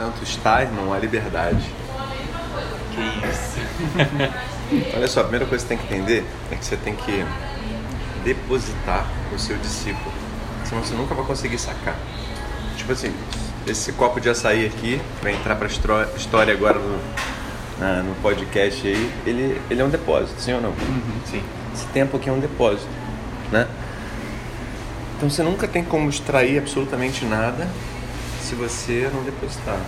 Tanto está, irmão, a liberdade. Que isso. Olha só, a primeira coisa que você tem que entender é que você tem que depositar o seu discípulo. Senão você nunca vai conseguir sacar. Tipo assim, esse copo de açaí aqui, vai entrar pra história agora no, na- no podcast aí, ele, ele é um depósito, sim ou não? Sim. Esse tempo aqui é um depósito, né? Então você nunca tem como extrair absolutamente nada se você não depositar.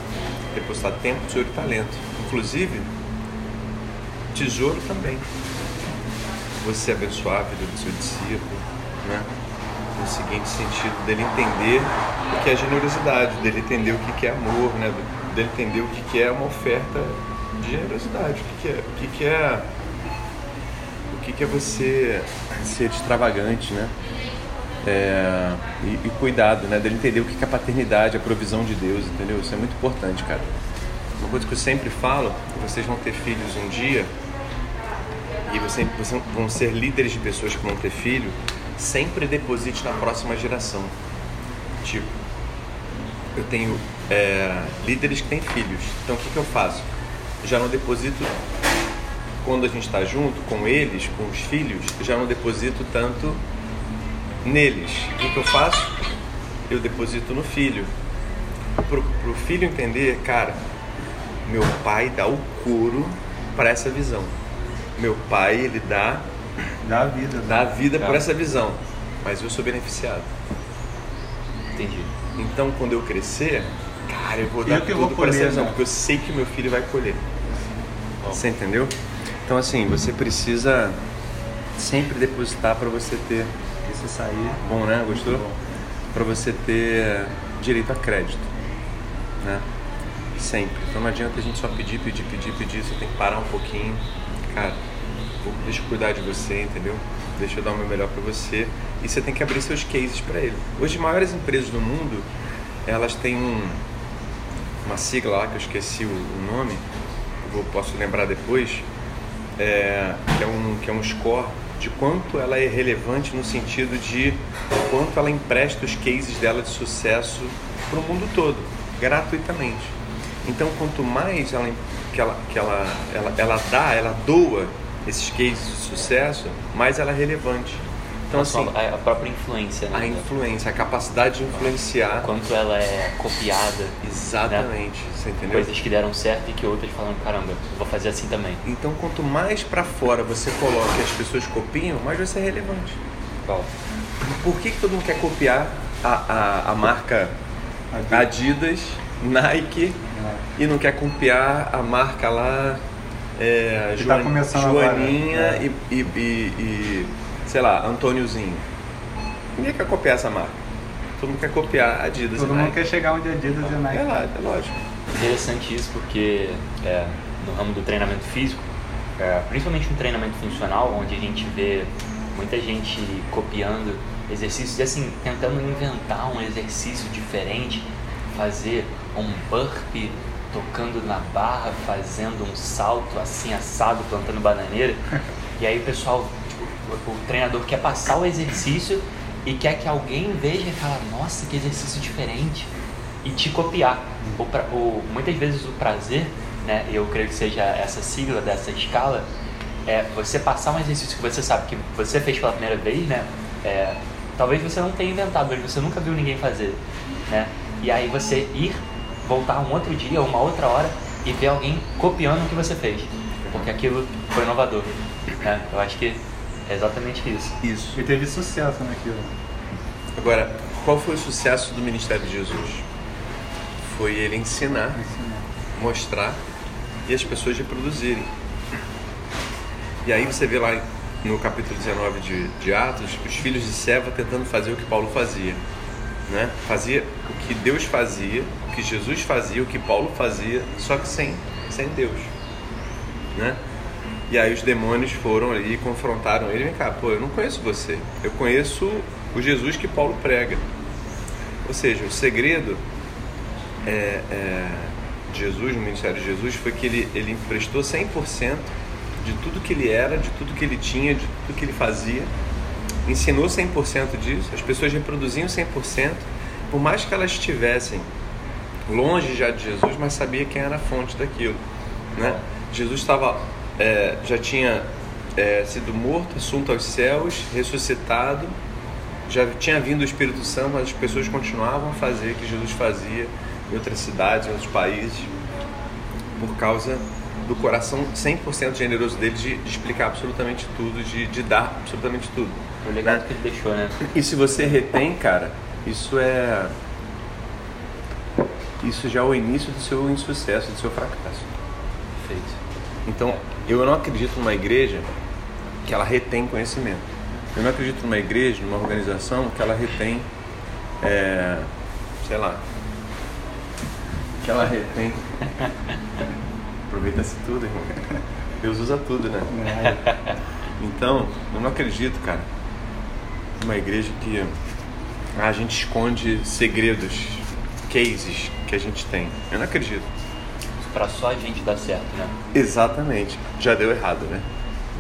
Depositar tempo, tesouro e talento. Inclusive, tesouro também. Você abençoar a vida do seu discípulo, né? No seguinte sentido, dele entender o que é generosidade, dele entender o que é amor, né? Dele entender o que é uma oferta de generosidade, o que é, o que é o que, que é você ser extravagante, né? É, e, e cuidado, né? Dele entender o que, é a paternidade, a provisão de Deus, entendeu? Isso é muito importante, cara. Uma coisa que eu sempre falo, vocês vão ter filhos um dia e vocês, vocês vão ser líderes de pessoas que vão ter filho, sempre deposite na próxima geração. Tipo, eu tenho é, líderes que têm filhos, então o que, que eu faço? Já não deposito quando a gente está junto com eles, com os filhos, já não deposito tanto neles. O que, eu faço? Eu deposito no filho. Pro, pro filho entender, cara, meu pai dá o couro para essa visão. Meu pai, ele dá, Dá a vida. né? dá a vida Tá. por essa visão, mas eu sou beneficiado. Entendi. Então, quando eu crescer, cara, eu vou Eu dar que tudo vou por essa visão, né? porque eu sei que meu filho vai colher. Bom. Você entendeu? Então, assim, você precisa sempre depositar para você ter. Esse sair. Bom, né? Gostou? Para você ter direito a crédito, né? Sempre. Então não adianta a gente só pedir, pedir, pedir, pedir. Você tem que parar um pouquinho. Cara, deixa eu cuidar de você, entendeu? Deixa eu dar o meu melhor para você. E você tem que abrir seus cases para ele. Hoje, as maiores empresas do mundo, elas têm um, uma sigla lá que eu esqueci o, o nome, eu posso lembrar depois, é, que, é um, que é um score de quanto ela é relevante no sentido de quanto ela empresta os cases dela de sucesso para o mundo todo, gratuitamente. Então, quanto mais ela, que ela, que ela, ela, ela dá, ela doa esses cases de sucesso, mais ela é relevante. Então, assim, a- a própria influência, né? a influência, a capacidade de influenciar. Quanto ela é copiada. Exatamente, você entendeu? Coisas que deram certo e que outras falam, caramba, eu vou fazer assim também. Então, quanto mais para fora você coloca e as pessoas copiam, mais você é relevante. Qual? Por que, que todo mundo quer copiar a, a, a marca Adidas. Adidas, Nike e não quer copiar a marca lá é, tá Joan- começando agora, Joaninha é. e, e, e- e, sei lá, Antôniozinho? Ninguém quer copiar essa marca. Todo mundo quer copiar a Adidas Todo e mundo Nike. quer chegar onde a Adidas e a Nike. É, lá, é lógico. Interessante isso porque é, no ramo do treinamento físico, é, principalmente no treinamento funcional, onde a gente vê muita gente copiando exercícios e assim, tentando inventar um exercício diferente, fazer um burpee tocando na barra, fazendo um salto assim assado, plantando bananeira. E aí o pessoal, o, treinador quer passar o exercício e quer que alguém veja e fala, nossa, que exercício diferente e te copiar. O pra- o- muitas vezes o prazer, né, eu creio que seja essa sigla dessa escala, é você passar um exercício que você sabe que você fez pela primeira vez, né? é, talvez você não tenha inventado, mas você nunca viu ninguém fazer, né? E aí você ir, voltar um outro dia, uma outra hora e ver alguém copiando o que você fez, porque aquilo foi inovador, né? Eu acho que é exatamente isso. Isso. E teve sucesso naquilo. Agora, qual foi o sucesso do ministério de Jesus? Foi ele ensinar, Ensinar. mostrar e as pessoas reproduzirem. E aí você vê lá no capítulo 19 de, de Atos, os filhos de Seva tentando fazer o que Paulo fazia. Né? Fazia o que Deus fazia, o que Jesus fazia, o que Paulo fazia, só que sem, sem Deus. Né? E aí os demônios foram ali e confrontaram ele. Vem cá, pô, eu não conheço você. Eu conheço o Jesus que Paulo prega. Ou seja, o segredo é, é, de Jesus, no ministério de Jesus, foi que ele, ele emprestou 100% de tudo que ele era, de tudo que ele tinha, de tudo que ele fazia. Ensinou 100% disso, as pessoas reproduziam 100%, por mais que elas tivessem longe já de Jesus, mas sabia quem era a fonte daquilo. Né? Jesus estava, é, já tinha é, sido morto, assunto aos céus, ressuscitado, já tinha vindo o Espírito Santo, mas as pessoas continuavam a fazer o que Jesus fazia em outras cidades, em outros países, por causa do coração 100% generoso dele de, de, explicar absolutamente tudo, de, de dar absolutamente tudo. O legado né? que ele deixou, né? E se você retém, cara, isso é. Isso já é o início do seu insucesso, do seu fracasso. Perfeito. Então, eu não acredito numa igreja que ela retém conhecimento. Eu não acredito numa igreja, numa organização que ela retém, é, sei lá, que ela retém. Aproveita-se tudo, irmão. Deus usa tudo, né? Então, eu não acredito, cara, numa igreja que a gente esconde segredos, cases que a gente tem. Eu não acredito. Para só a gente dar certo, né? Exatamente. Já deu errado, né?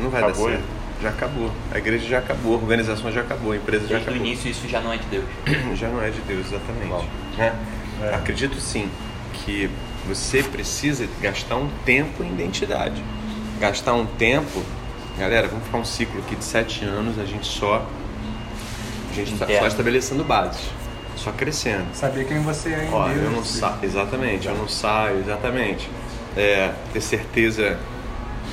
Não vai Acabou, dar certo. Já acabou. A igreja já acabou, a organização já acabou, a empresa já Desde o acabou. início isso já não é de Deus. Já não é de Deus, exatamente. Né? É. Acredito sim que você precisa gastar um tempo em identidade. Gastar um tempo, galera, vamos ficar um ciclo aqui de sete anos, a gente só, a gente tá só estabelecendo bases, só crescendo. Saber quem você é em Ó, Deus. eu não saio, exatamente, eu não saio, exatamente. É, ter certeza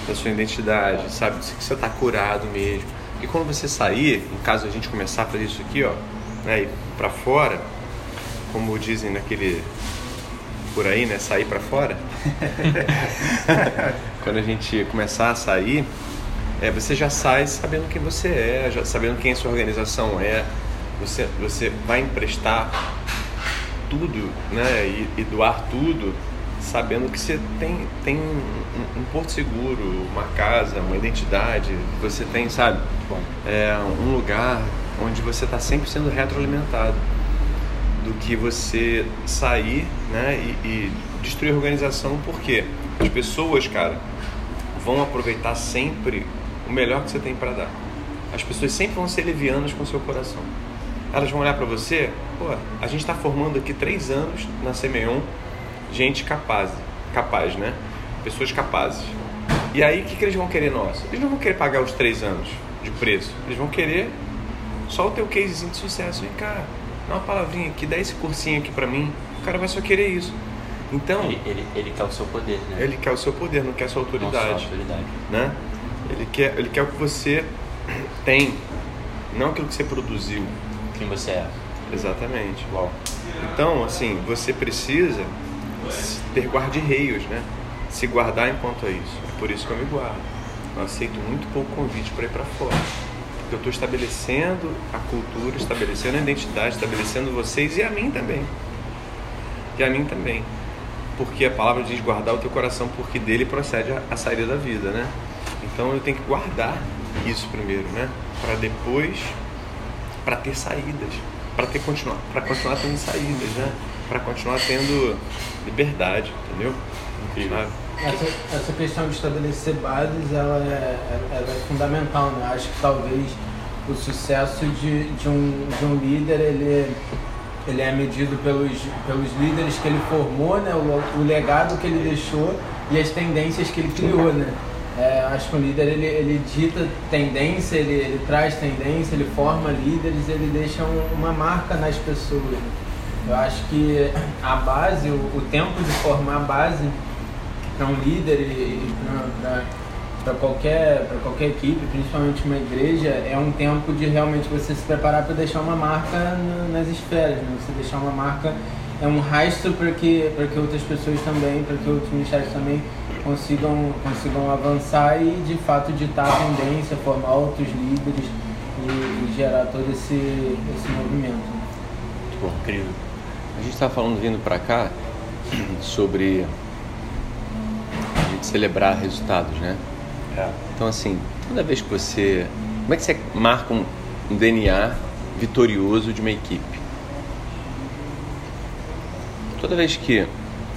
da sua identidade, sabe? Que você está curado mesmo. E quando você sair, no caso a gente começar a fazer isso aqui, ó, né, ir para fora, como dizem naquele por aí, né, sair para fora. quando a gente começar a sair, é, você já sai sabendo quem você é, já sabendo quem a sua organização é. Você, você vai emprestar tudo, né, e, e doar tudo, sabendo que você tem, tem um, um porto seguro, uma casa, uma identidade, você tem, sabe, é, um lugar onde você está sempre sendo retroalimentado do que você sair né, e, e destruir a organização, porque as pessoas, cara, vão aproveitar sempre o melhor que você tem para dar. As pessoas sempre vão ser levianas com o seu coração. Elas vão olhar para você, pô, a gente está formando aqui três anos na Semeion, gente capaz, capaz, né? Pessoas capazes. E aí, o que, que eles vão querer nós? Eles não vão querer pagar os três anos de preço. Eles vão querer só o teu casezinho de sucesso. Vem cá, dá uma palavrinha aqui, dá esse cursinho aqui pra mim. O cara vai só querer isso. Então, ele, ele, ele quer o seu poder, né? ele quer o seu poder, não quer a sua Não só a autoridade. autoridade. Né? Ele, quer, ele quer o que você tem, não aquilo que você produziu. Quem você é. Exatamente. Uau. Então, assim, você precisa ter guarda-reios, né? Se guardar enquanto é isso. É por isso que eu me guardo. Eu aceito muito pouco convite para ir para fora. Porque eu estou estabelecendo a cultura, estabelecendo a identidade, estabelecendo vocês e a mim também. E a mim também. Porque a palavra diz guardar o teu coração, porque dele procede a, a saída da vida, né? Então eu tenho que guardar isso primeiro, né? Para depois, para ter saídas, para ter continuar, para continuar tendo saídas, né? Para continuar tendo liberdade, entendeu? Sabe? Essa, essa questão de estabelecer bases, ela é, ela é fundamental, né? Acho que talvez o sucesso de, de, um, de um líder, ele, ele é medido pelos, pelos líderes que ele formou, né? O, o legado que ele deixou e as tendências que ele criou, né? É, acho que o líder, ele, ele dita tendência, ele, ele traz tendência, ele forma líderes, ele deixa um- uma marca nas pessoas. Eu acho que a base, o, o tempo de formar a base para um líder e para qualquer, qualquer equipe, principalmente uma igreja, é um tempo de realmente você se preparar para deixar uma marca na- nas esferas, né? Você deixar uma marca, é um rastro para que, que outras pessoas também, para que outros ministérios também consigam, consigam avançar e de fato ditar a tendência, formar outros líderes e, e gerar todo esse, esse movimento. né? Tipo, incrível. A gente estava falando vindo para cá sobre a gente celebrar resultados, né? É. Então, assim, toda vez que você. Como é que você marca um, um DNA vitorioso de uma equipe? Toda vez que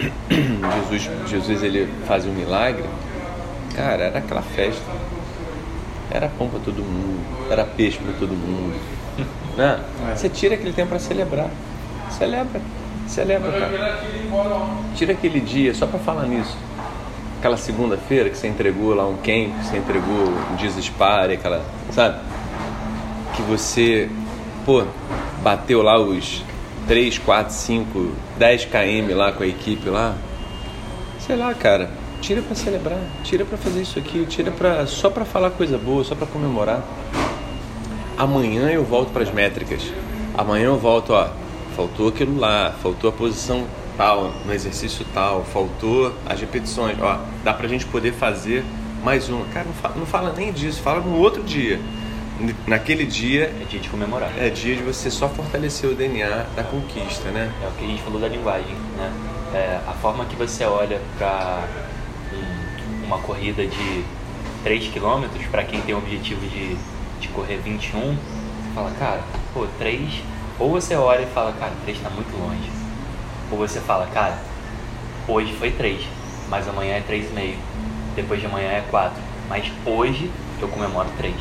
Jesus, Jesus ele fazia um milagre, cara, era aquela festa. Era pão para todo mundo, era peixe para todo mundo. Né? É. Você tira aquele tempo para celebrar. Celebra. Celebra, cara. Tira aquele dia só pra falar nisso. Aquela segunda-feira que você entregou lá um camp, que você entregou um Dispare, aquela. Sabe? Que você, pô, bateu lá os 3, 4, 5, 10 km lá com a equipe lá. Sei lá, cara. Tira pra celebrar, tira pra fazer isso aqui, tira pra, só pra falar coisa boa, só pra comemorar. Amanhã eu volto pras métricas. Amanhã eu volto, ó. Faltou aquilo lá, faltou a posição tal, no exercício tal, faltou as repetições. Ó, dá pra gente poder fazer mais uma. Cara, não fala, não fala nem disso, fala no outro dia. Naquele dia É dia de comemorar. é dia de você só fortalecer o DNA da conquista, né? É o que a gente falou da linguagem, né? É, a forma que você olha para uma corrida de 3 km, para quem tem o objetivo de, de correr 21, você fala, cara, pô, 3. Ou você olha e fala, cara, 3 está muito longe. Ou você fala, cara, hoje foi 3, mas amanhã é 3,5. Depois de amanhã é 4. Mas hoje eu comemoro 3.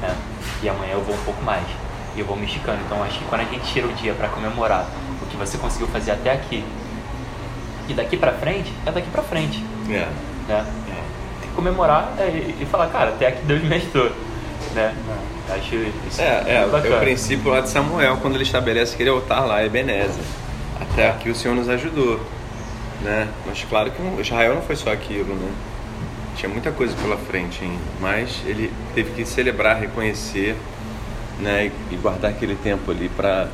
Né? E amanhã eu vou um pouco mais. E eu vou me esticando. Então acho que quando a gente tira o dia para comemorar o que você conseguiu fazer até aqui, e daqui pra frente, é daqui pra frente. É. Né? Tem que comemorar é, e, e falar, cara, até aqui Deus me ajudou. Né? Acho isso É, é, muito é o princípio lá de Samuel, quando ele estabelece aquele altar lá, Ebenezer. Até aqui o Senhor nos ajudou, né? Mas claro que Israel não foi só aquilo, né? Tinha muita coisa pela frente ainda, mas ele teve que celebrar, reconhecer, né? E, e guardar aquele tempo ali para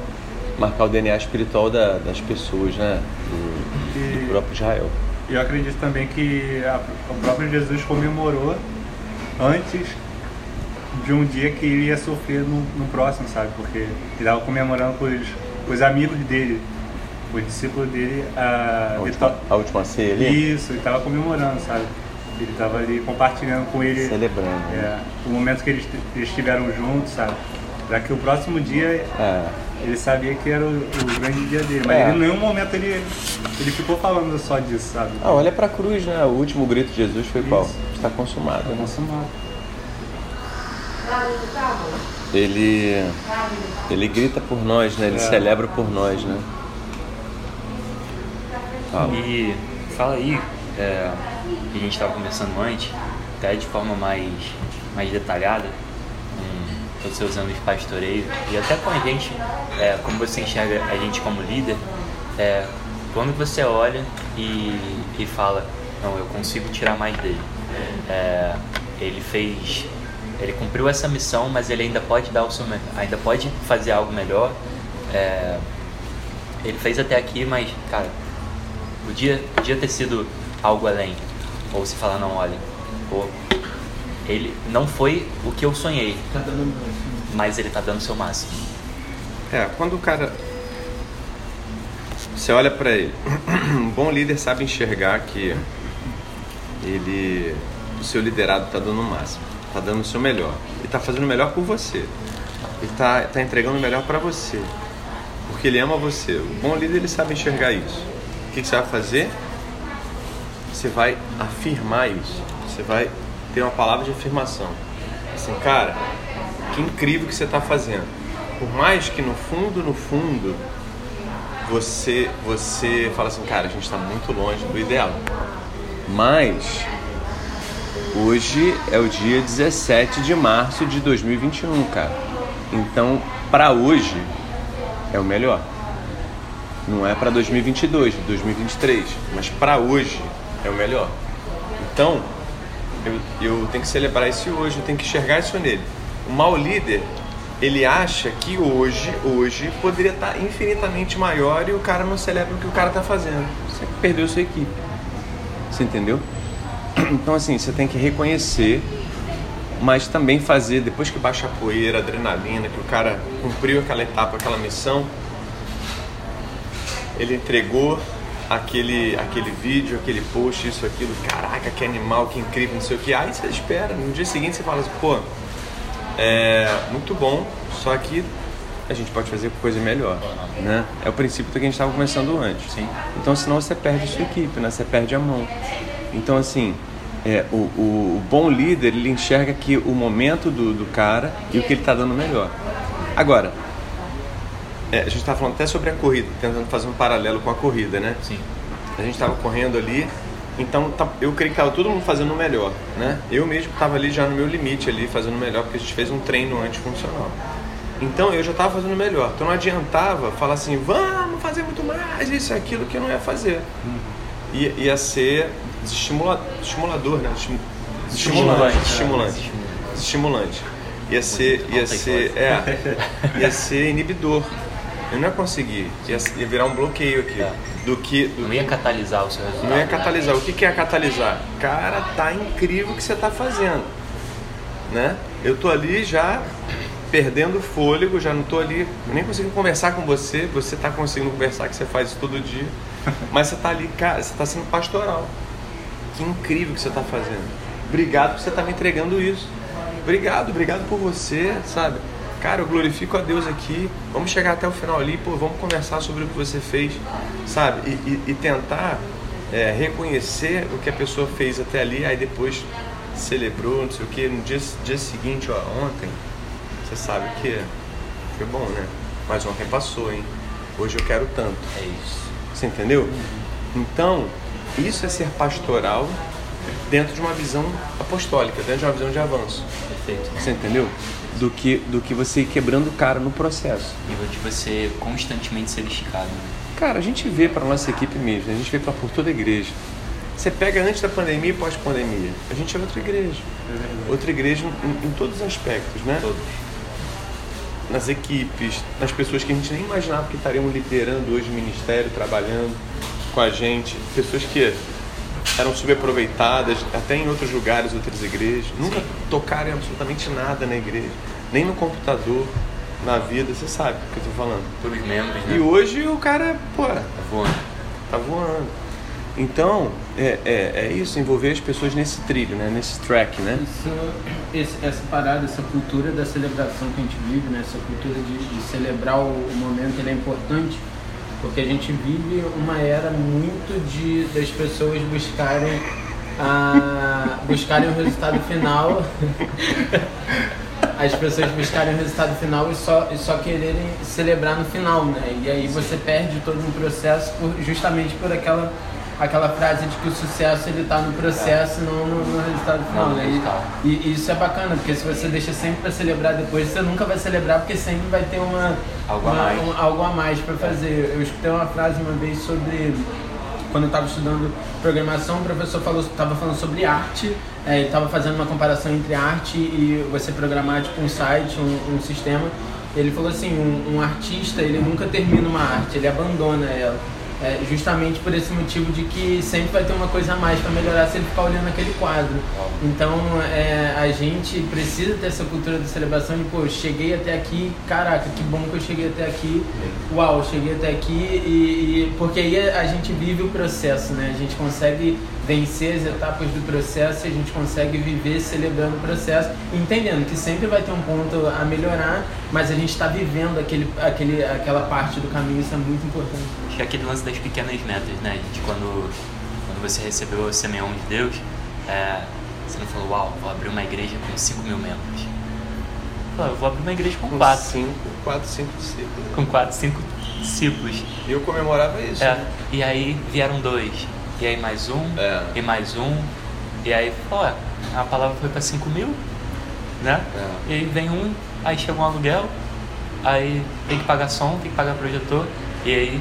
marcar o DNA espiritual da- das pessoas, né? Do, E- do próprio Israel. E eu acredito também que a- o próprio Jesus comemorou antes de um dia que ele ia sofrer no, no próximo, sabe? Porque ele estava comemorando com os, com os amigos dele, os discípulos dele. A, A última, a última ceia ali, Isso, ele estava comemorando, sabe? Ele estava ali compartilhando com ele celebrando. né? é, o momento que eles, eles estiveram juntos, sabe? Para que o próximo dia É. ele sabia que era o, o grande dia dele. Mas É. ele, em nenhum momento ele, ele ficou falando só disso, sabe? Ah, olha pra cruz, né? O último grito de Jesus foi qual? Isso. Está consumado. Foi né? consumado. Ele, ele grita por nós, né? Ele É. celebra por nós, né? Fala. E fala aí, é, que a gente estava conversando antes, até de forma mais, mais detalhada, com os seus anos de pastoreio, e até com a gente, é, como você enxerga a gente como líder, é, quando você olha e, e fala, não, eu consigo tirar mais dele. É, ele fez, ele cumpriu essa missão, mas ele ainda pode dar o seu, ainda pode fazer algo melhor. É, ele fez até aqui, mas, cara, Podia, podia ter sido algo além. Ou se falar, não, olha, pô, ele não foi o que eu sonhei, Tá dando mas ele tá dando o seu máximo. É, quando o cara. Você olha pra ele. Um bom líder sabe enxergar que ele. O seu liderado tá dando o máximo, tá dando o seu melhor. Ele tá fazendo o melhor por você. Ele tá, tá entregando o melhor pra você. Porque ele ama você. O bom líder ele sabe enxergar isso. O que, que você vai fazer? Você vai afirmar isso. Você vai ter uma palavra de afirmação. Assim, cara, que incrível que você está fazendo. Por mais que no fundo, no fundo, você você fala assim, cara, a gente está muito longe do ideal. Mas hoje é o dia 17 de março de 2021, cara. Então, para hoje é o melhor. Não é para 2022, 2023, mas para hoje é o melhor. Então, eu, eu tenho que celebrar esse hoje, eu tenho que enxergar isso nele. O mau líder, ele acha que hoje, hoje, poderia estar infinitamente maior e o cara não celebra o que o cara está fazendo. Você perdeu sua equipe. Você entendeu? Então, assim, você tem que reconhecer, mas também fazer, depois que baixa a poeira, a adrenalina, que o cara cumpriu aquela etapa, aquela missão, ele entregou aquele, aquele vídeo, aquele post, isso, aquilo, caraca, que animal, que incrível, não sei o que. Aí você espera, no dia seguinte você fala assim, pô, é muito bom, só que a gente pode fazer coisa melhor, né? É o princípio do que a gente estava conversando antes. Sim. Então, senão você perde a sua equipe, né? Você perde a mão. Então, assim, é, o, o, o bom líder, ele enxerga que o momento do, do cara e o que ele está dando melhor. Agora, é, a gente estava falando até sobre a corrida, tentando fazer um paralelo com a corrida, né? Sim. A gente estava correndo ali, então tá- eu creio que estava todo mundo fazendo o melhor, né? Eu mesmo estava ali já no meu limite ali, fazendo o melhor, porque a gente fez um treino antes funcional. Então eu já estava fazendo o melhor. Então não adiantava falar assim, vamos fazer muito mais, isso e aquilo que eu não ia fazer. Ia, ia ser desestimula- estimulador, né? Estimu- Estimulante. Estimulante. Estimulante. Ia ser, ia ser, é, ia ser inibidor. Eu não ia conseguir. Ia, ia virar um bloqueio aqui. É. Do que, do Não ia catalisar o seu resultado. não ia né? catalisar. O que que é catalisar? Cara, tá incrível o que você tá fazendo. Né? Eu tô ali já perdendo fôlego, já não tô ali, nem consigo conversar com você, você tá conseguindo conversar, que você faz isso todo dia. Mas você tá ali, cara, você tá sendo pastoral. Que incrível que você tá fazendo. Obrigado por você estar me entregando isso. Obrigado, obrigado por você, sabe? Cara, eu glorifico a Deus aqui. Vamos chegar até o final ali, pô, vamos conversar sobre o que você fez, sabe? E, e- e tentar é, reconhecer o que a pessoa fez até ali, aí depois celebrou, não sei o que. No dia, dia seguinte, ó, ontem, você sabe que foi bom, né? Mas ontem passou, hein? Hoje eu quero tanto. É isso. Você entendeu? Então, isso é ser pastoral dentro de uma visão apostólica, dentro de uma visão de avanço. Perfeito. Você entendeu? Do que, do que você ir quebrando o cara no processo. Nível de você constantemente ser esticado. né? Cara, a gente vê para nossa equipe mesmo, a gente vê pra, por toda a igreja. Você pega antes da pandemia e pós-pandemia. A gente é outra igreja. Outra igreja em, em todos os aspectos, né? Todos. nas equipes, nas pessoas que a gente nem imaginava que estariam liderando hoje o ministério, trabalhando com a gente, pessoas que eram subaproveitadas até em outros lugares, outras igrejas, nunca tocaram absolutamente nada na igreja, nem no computador, na vida, você sabe o que eu tô falando. Todos os membros, né? E hoje o cara, pô, Tá voando. tá voando. Então, é, é, é isso, envolver as pessoas nesse trilho, né? nesse track, né? Isso, esse- essa parada, essa cultura da celebração que a gente vive, né? essa cultura de, de celebrar o, o momento, ele é importante porque a gente vive uma era muito de das pessoas buscarem a, buscarem o resultado final, as pessoas buscarem o resultado final e só, e só quererem celebrar no final, né? E aí você perde todo um processo por, justamente por aquela aquela frase de que o sucesso ele tá no processo, não no, no resultado final, né? E, e isso é bacana, porque se você deixa sempre para celebrar depois, você nunca vai celebrar porque sempre vai ter uma Algo a uma- mais. um- algo a mais para fazer. Eu escutei uma frase uma vez sobre quando eu estava estudando programação, o professor falou estava falando sobre arte, é, ele estava fazendo uma comparação entre arte e você programar tipo um site, um, um sistema. Ele falou assim, um, um artista ele nunca termina uma arte, ele abandona ela. É, justamente por esse motivo de que sempre vai ter uma coisa a mais para melhorar se ele ficar olhando aquele quadro. Então é, a gente precisa ter essa cultura de celebração de, pô, cheguei até aqui, caraca, que bom que eu cheguei até aqui, uau, cheguei até aqui e, e- porque aí a gente vive o processo, né? A gente consegue vencer as etapas do processo e a gente consegue viver celebrando o processo, entendendo que sempre vai ter um ponto a melhorar, mas a gente está vivendo aquele, aquele, aquela parte do caminho, isso é muito importante. Acho que aquele lance das pequenas metas, né? Gente, quando, quando você recebeu o semeão de Deus, é, você não falou, uau, vou abrir uma igreja com 5 mil membros. Falou, eu vou abrir uma igreja com Com 4. cinco, quatro, cinco discípulos. Com 4, 5 discípulos. E eu comemorava isso. É, né? e aí vieram dois. E aí mais um, É. e mais um. E aí, ó, a palavra foi para 5 mil, né? É. E aí vem um, aí chega um aluguel, aí tem que pagar som, tem que pagar projetor. E aí,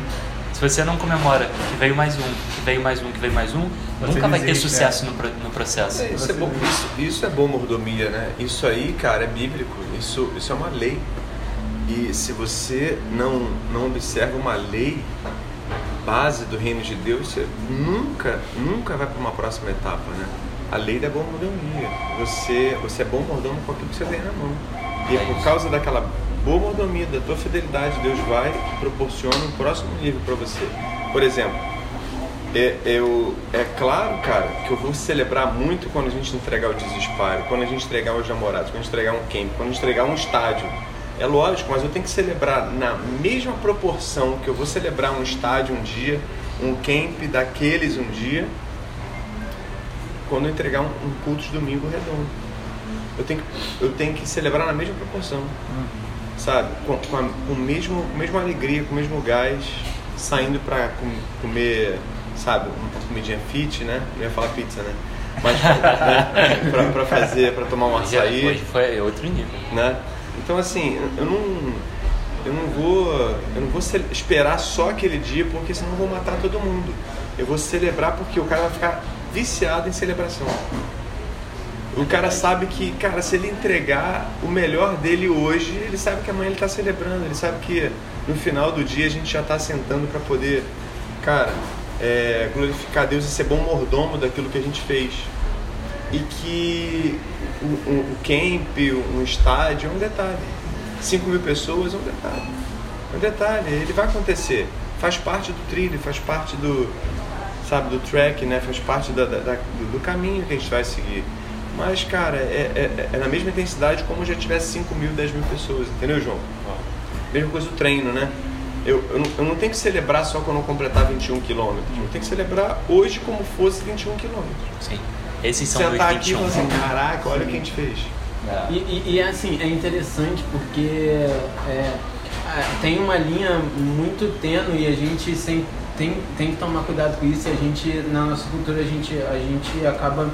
se você não comemora que veio mais um, que veio mais um, que veio mais um, Você nunca vai ter sucesso no, pro- no processo. É, isso, é bom, isso, isso é bom mordomia, né? Isso aí, cara, é bíblico. Isso, isso é uma lei. E se você não, não observa uma lei base do reino de Deus, você nunca, nunca vai para uma próxima etapa, né? A lei da boa mordomia. Você, você é bom mordomo com aquilo que você tem na mão. E é por causa daquela boa mordomia, da tua fidelidade, Deus vai e proporciona um próximo nível para você. Por exemplo, é, eu, é claro, cara, que eu vou celebrar muito quando a gente entregar o desespero, quando a gente entregar os namorados, quando a gente entregar um camp, quando a gente entregar um estádio. É lógico, mas eu tenho que celebrar na mesma proporção que eu vou celebrar um estádio um dia, um camp daqueles um dia, quando eu entregar um, um culto de domingo redondo. Eu tenho, que, eu tenho que celebrar na mesma proporção. Sabe? Com, com, a, com o mesmo, com a mesma alegria, com o mesmo gás, saindo pra com, comer, sabe, uma comidinha fit, né? Não ia falar pizza, né? Mas né? pra, pra fazer, pra tomar um açaí. hoje foi outro nível. né? Então assim, eu não eu não vou eu não vou esperar só aquele dia porque senão eu vou matar todo mundo. Eu vou celebrar porque o cara vai ficar viciado em celebração. O cara sabe que, cara, se ele entregar o melhor dele hoje, ele sabe que amanhã ele está celebrando, ele sabe que no final do dia a gente já está sentando para poder, cara, é, glorificar Deus e ser bom mordomo daquilo que a gente fez e que o, o, o camp, um estádio é um detalhe. 5 mil pessoas é um detalhe. É um detalhe, ele vai acontecer. Faz parte do trilho, faz parte do, sabe, do track, né? Faz parte da, da- da- do, caminho que a gente vai seguir. Mas, cara, é, é, é na mesma intensidade como já tivesse 5 mil, 10 mil pessoas, entendeu, João? Mesma coisa do treino, né? Eu, eu, não, eu não tenho que celebrar só quando eu completar 21 quilômetros. Eu tenho que celebrar hoje como fosse 21 quilômetros. Sim. Esses são Sentar os aqui e 21. falar assim, caraca, olha o que a gente fez. É. E, e, e, assim, é interessante porque é, é, tem uma linha muito tênue e a gente sempre tem, tem que tomar cuidado com isso e a gente, na nossa cultura, a gente, a gente acaba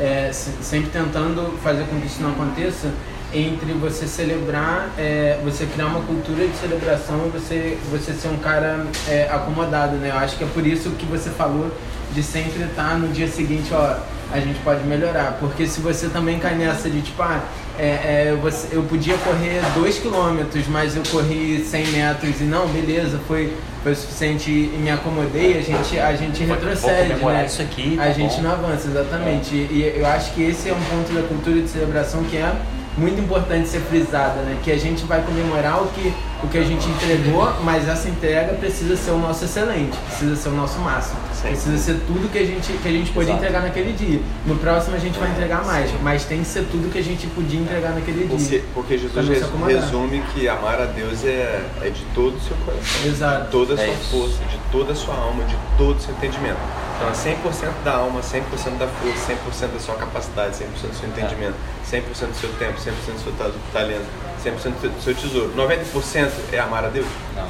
é, se- sempre tentando fazer com que isso não aconteça entre você celebrar, é, você criar uma cultura de celebração e você, você ser um cara é, acomodado, né? Eu acho que é por isso que você falou de sempre estar no dia seguinte, ó, a gente pode melhorar. Porque se você também cai nessa de tipo, ah, é, é, você, eu podia correr 2 km, mas eu corri 100 metros e não, beleza, foi, foi o suficiente e me acomodei, a gente, a gente retrocede, né? isso aqui, a tá gente bom. não avança, exatamente. E, e eu acho que esse é um ponto da cultura de celebração que é muito importante ser frisada, né? Que a gente vai comemorar o que, o que a gente entregou, mas essa entrega precisa ser o nosso excelente, precisa ser o nosso máximo. Sim. Precisa ser tudo que a gente, que a gente pôde entregar naquele dia. No próximo a gente vai entregar mais, mas tem que ser tudo que a gente podia entregar naquele Porque, dia. porque Jesus res- resume que amar a Deus é, é de todo o seu coração, Exato. de toda a É sua isso. força, de toda a sua alma, de todo o seu entendimento. Então é 100% da alma, 100% da força, 100% da sua capacidade, 100% do seu entendimento, 100% do seu tempo, 100% do seu ta- talento, 100% do seu tesouro. 90% é amar a Deus? Não.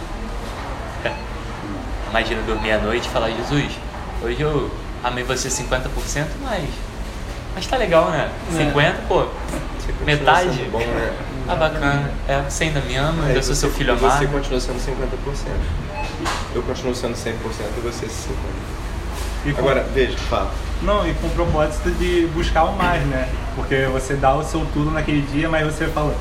Imagina dormir à noite e falar, Jesus, hoje eu amei você 50%, mas. Mas tá legal, né? É. 50, pô, metade. Bom, né? Ah, bacana. É, você ainda me ama, eu sou seu filho e Você amado. continua sendo 50%. Eu continuo sendo 100% e você 50%. E com- Agora, veja, fala. Não, e com o propósito de buscar o mais, né? Porque você dá o seu tudo naquele dia, mas você fala,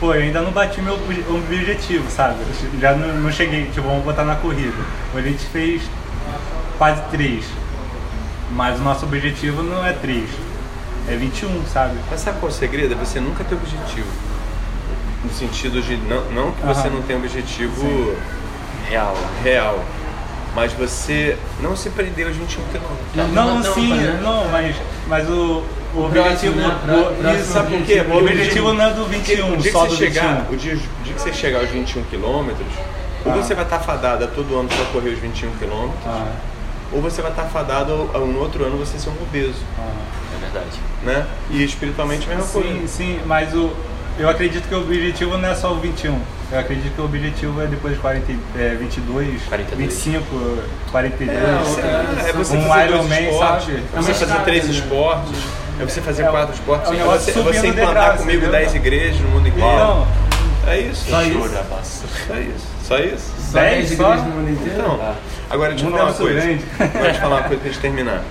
pô, eu ainda não bati meu obje- objetivo, sabe? Eu já não, não cheguei, tipo, vamos botar na corrida. Hoje a gente fez quase três. Mas o nosso objetivo não é três, é 21, sabe? Mas sabe qual é o segredo? É você nunca ter objetivo. No sentido de não, não que você Aham. não tenha objetivo Sim. Real. real, mas você não se aos 21 quilômetros. Não, Não, não tampa, sim, né? não, mas, mas o, o, objetivo. próximo, né? isso, Sabe por quê? O objetivo não é do 21, o dia só que do você chegar, 21. o dia, o dia que você chegar aos 21 quilômetros, ou Ah. você vai estar fadado a todo ano para correr os 21 quilômetros, Ah, ou você vai estar fadado a, no outro ano você ser um obeso, ah. É verdade. né? E espiritualmente a mesma Sim, coisa. sim, mas o, eu acredito que o objetivo não é só o 21. Eu acredito que o objetivo é depois de 40, é, 22, 42. 25, 42. É, é você um fazer dois Ironman, esportes, sabe? é É você fazer três né? esportes, é você fazer É quatro esportes, é é você, é você degrau, implantar comigo entendeu? 10 igrejas no mundo inteiro. Então, É isso. Só isso. Só isso. Só isso. Só Dez 10 só? igrejas no mundo inteiro? Então, Ah. agora deixa eu falar uma é coisa. muito grande. Agora deixa eu falar uma coisa pra gente terminar.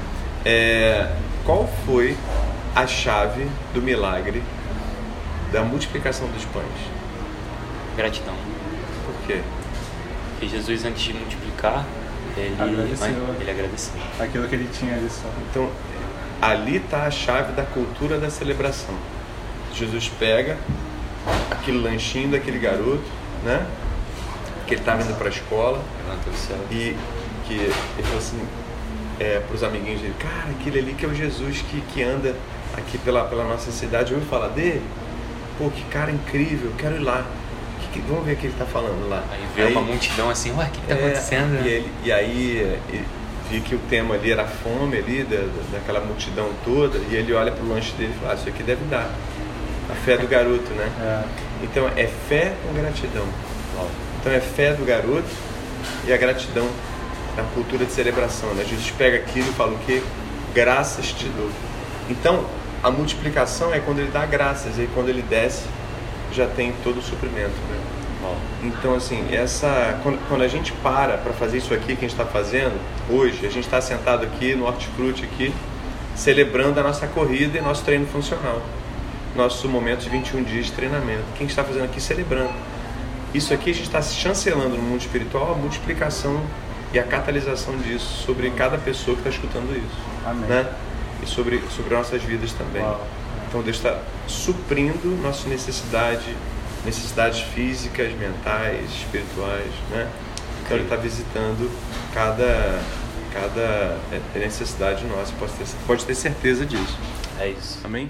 É, qual foi a chave do milagre da multiplicação dos pães? Gratidão. Por quê? Porque Jesus, antes de multiplicar, ele Agradeceu. ele agradeceu. aquilo que ele tinha ali só. Então, ali está a chave da cultura da celebração. Jesus pega aquele lanchinho daquele garoto, né? Que ele estava indo para a escola céu. e que ele falou assim é, para os amiguinhos dele, cara, aquele ali que é o Jesus que, que anda aqui pela, pela nossa cidade, ouviu falar dele? Pô, que cara incrível, quero ir lá. Que vamos ver o que ele está falando lá. Aí veio uma multidão assim, ué, o que, que tá É, acontecendo? E, ele- e aí é, e vi que o tema ali era a fome ali, da, da- daquela multidão toda, e ele olha pro lanche dele e fala, ah, isso aqui deve dar. A fé do garoto, né? É. Então é fé com gratidão. Então é fé do garoto e a gratidão na cultura de celebração. Né? Jesus pega aquilo e fala o quê? Graças te dou. Então a multiplicação é quando ele dá graças, e aí quando ele desce já tem todo o suprimento. Né? Então, assim, essa quando, quando a gente para para fazer isso aqui que a gente está fazendo hoje, a gente está sentado aqui no Hortifruti aqui, celebrando a nossa corrida e nosso treino funcional, nosso momento de 21 dias de treinamento. Quem está fazendo aqui celebrando. Isso aqui a gente está chancelando no mundo espiritual a multiplicação e a catalisação disso sobre cada pessoa que está escutando isso, Amém. né? E sobre sobre nossas vidas também. Uau. Então Deus está suprindo nossa necessidade, necessidades físicas, mentais, espirituais, né? Então Ele está visitando cada, cada é, necessidade nossa, pode ter, pode ter certeza disso. É isso. Amém?